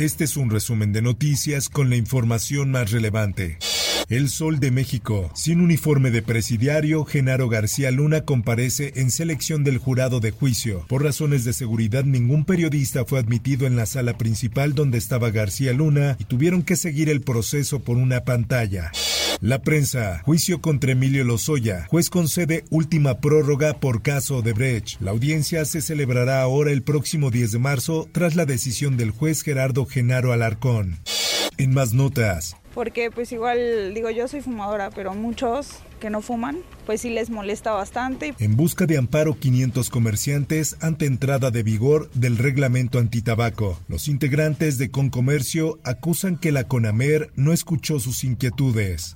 Este es un resumen de noticias con la información más relevante. El Sol de México. Sin uniforme de presidiario, Genaro García Luna comparece en selección del jurado de juicio. Por razones de seguridad, ningún periodista fue admitido en la sala principal donde estaba García Luna y tuvieron que seguir el proceso por una pantalla. La prensa. Juicio contra Emilio Lozoya. Juez concede última prórroga por caso de Brecht. La audiencia se celebrará ahora el próximo 10 de marzo tras la decisión del juez Gerardo Genaro Alarcón. En más notas, porque pues igual digo yo soy fumadora, pero muchos que no fuman, pues sí les molesta bastante. En busca de amparo 500 comerciantes ante entrada de vigor del reglamento antitabaco. Los integrantes de Concomercio acusan que la CONAMER no escuchó sus inquietudes.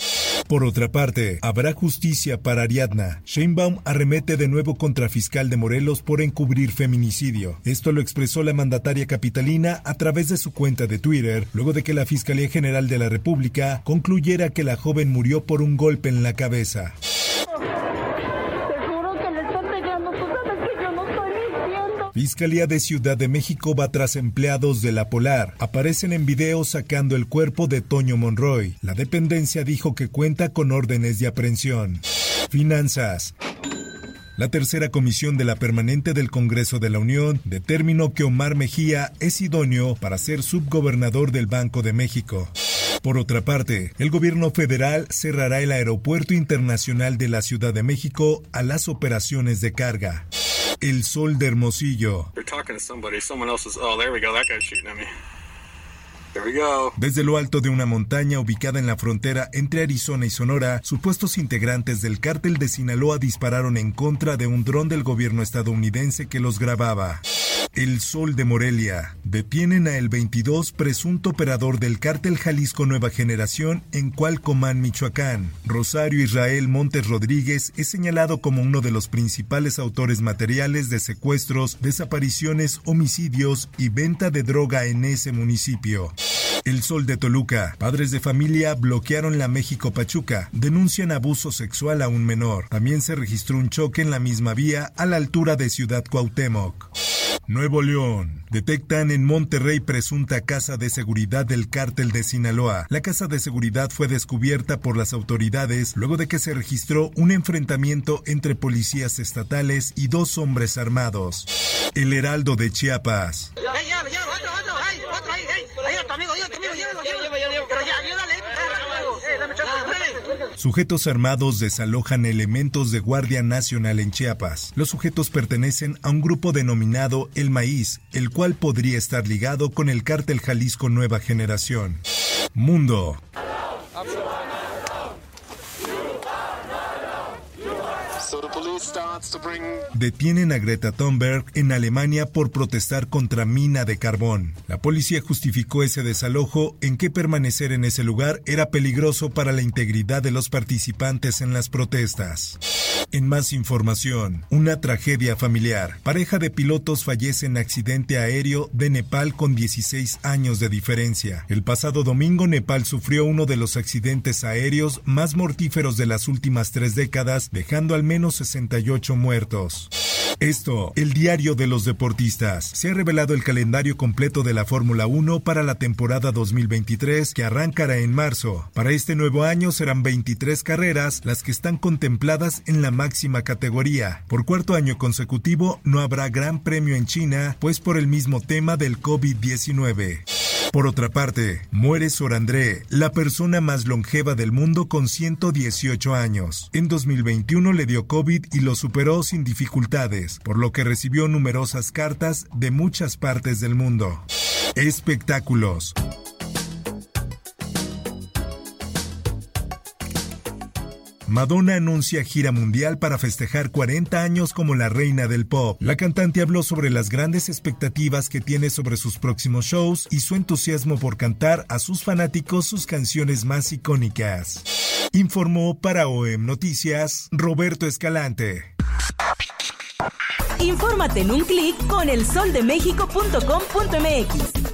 Por otra parte, habrá justicia para Ariadna. Sheinbaum arremete de nuevo contra fiscal de Morelos por encubrir feminicidio. Esto lo expresó la mandataria capitalina a través de su cuenta de Twitter, luego de que la Fiscalía General de la República concluyera que la joven murió por un golpe en la cabeza. Fiscalía de Ciudad de México va tras empleados de la Polar. Aparecen en video sacando el cuerpo de Toño Monroy. La dependencia dijo que cuenta con órdenes de aprehensión. Finanzas. La tercera comisión de la permanente del Congreso de la Unión determinó que Omar Mejía es idóneo para ser subgobernador del Banco de México. Por otra parte, el gobierno federal cerrará el Aeropuerto Internacional de la Ciudad de México a las operaciones de carga. El sol de Hermosillo. Desde lo alto de una montaña ubicada en la frontera entre Arizona y Sonora, supuestos integrantes del cártel de Sinaloa dispararon en contra de un dron del gobierno estadounidense que los grababa. El Sol de Morelia. Detienen a el 22 presunto operador del cártel Jalisco Nueva Generación en Cualcomán, Michoacán. Rosario Israel Montes Rodríguez es señalado como uno de los principales autores materiales de secuestros, desapariciones, homicidios y venta de droga en ese municipio. El Sol de Toluca. Padres de familia bloquearon la México Pachuca. Denuncian abuso sexual a un menor. También se registró un choque en la misma vía a la altura de Ciudad Cuauhtémoc. Nuevo León. Detectan en Monterrey presunta casa de seguridad del cártel de Sinaloa. La casa de seguridad fue descubierta por las autoridades luego de que se registró un enfrentamiento entre policías estatales y dos hombres armados. El Heraldo de Chiapas. Sujetos armados desalojan elementos de Guardia Nacional en Chiapas. Los sujetos pertenecen a un grupo denominado El Maíz, el cual podría estar ligado con el cártel Jalisco Nueva Generación. Mundo. Detienen a Greta Thunberg en Alemania por protestar contra mina de carbón. La policía justificó ese desalojo en que permanecer en ese lugar era peligroso para la integridad de los participantes en las protestas. En más información, una tragedia familiar. Pareja de pilotos fallece en accidente aéreo de Nepal con 16 años de diferencia. El pasado domingo Nepal sufrió uno de los accidentes aéreos más mortíferos de las últimas tres décadas, dejando al menos 68 muertos. Esto, el diario de los deportistas. Se ha revelado el calendario completo de la Fórmula 1 para la temporada 2023 que arrancará en marzo. Para este nuevo año serán 23 carreras las que están contempladas en la máxima categoría. Por cuarto año consecutivo no habrá gran premio en China, pues por el mismo tema del COVID-19. Por otra parte, muere Sor André, la persona más longeva del mundo con 118 años. En 2021 le dio COVID y lo superó sin dificultades, por lo que recibió numerosas cartas de muchas partes del mundo. Madonna anuncia gira mundial para festejar 40 años como la reina del pop. La cantante habló sobre las grandes expectativas que tiene sobre sus próximos shows y su entusiasmo por cantar a sus fanáticos sus canciones más icónicas. Informó para OEM Noticias Roberto Escalante. Infórmate en un clic con elsoldemexico.com.mx.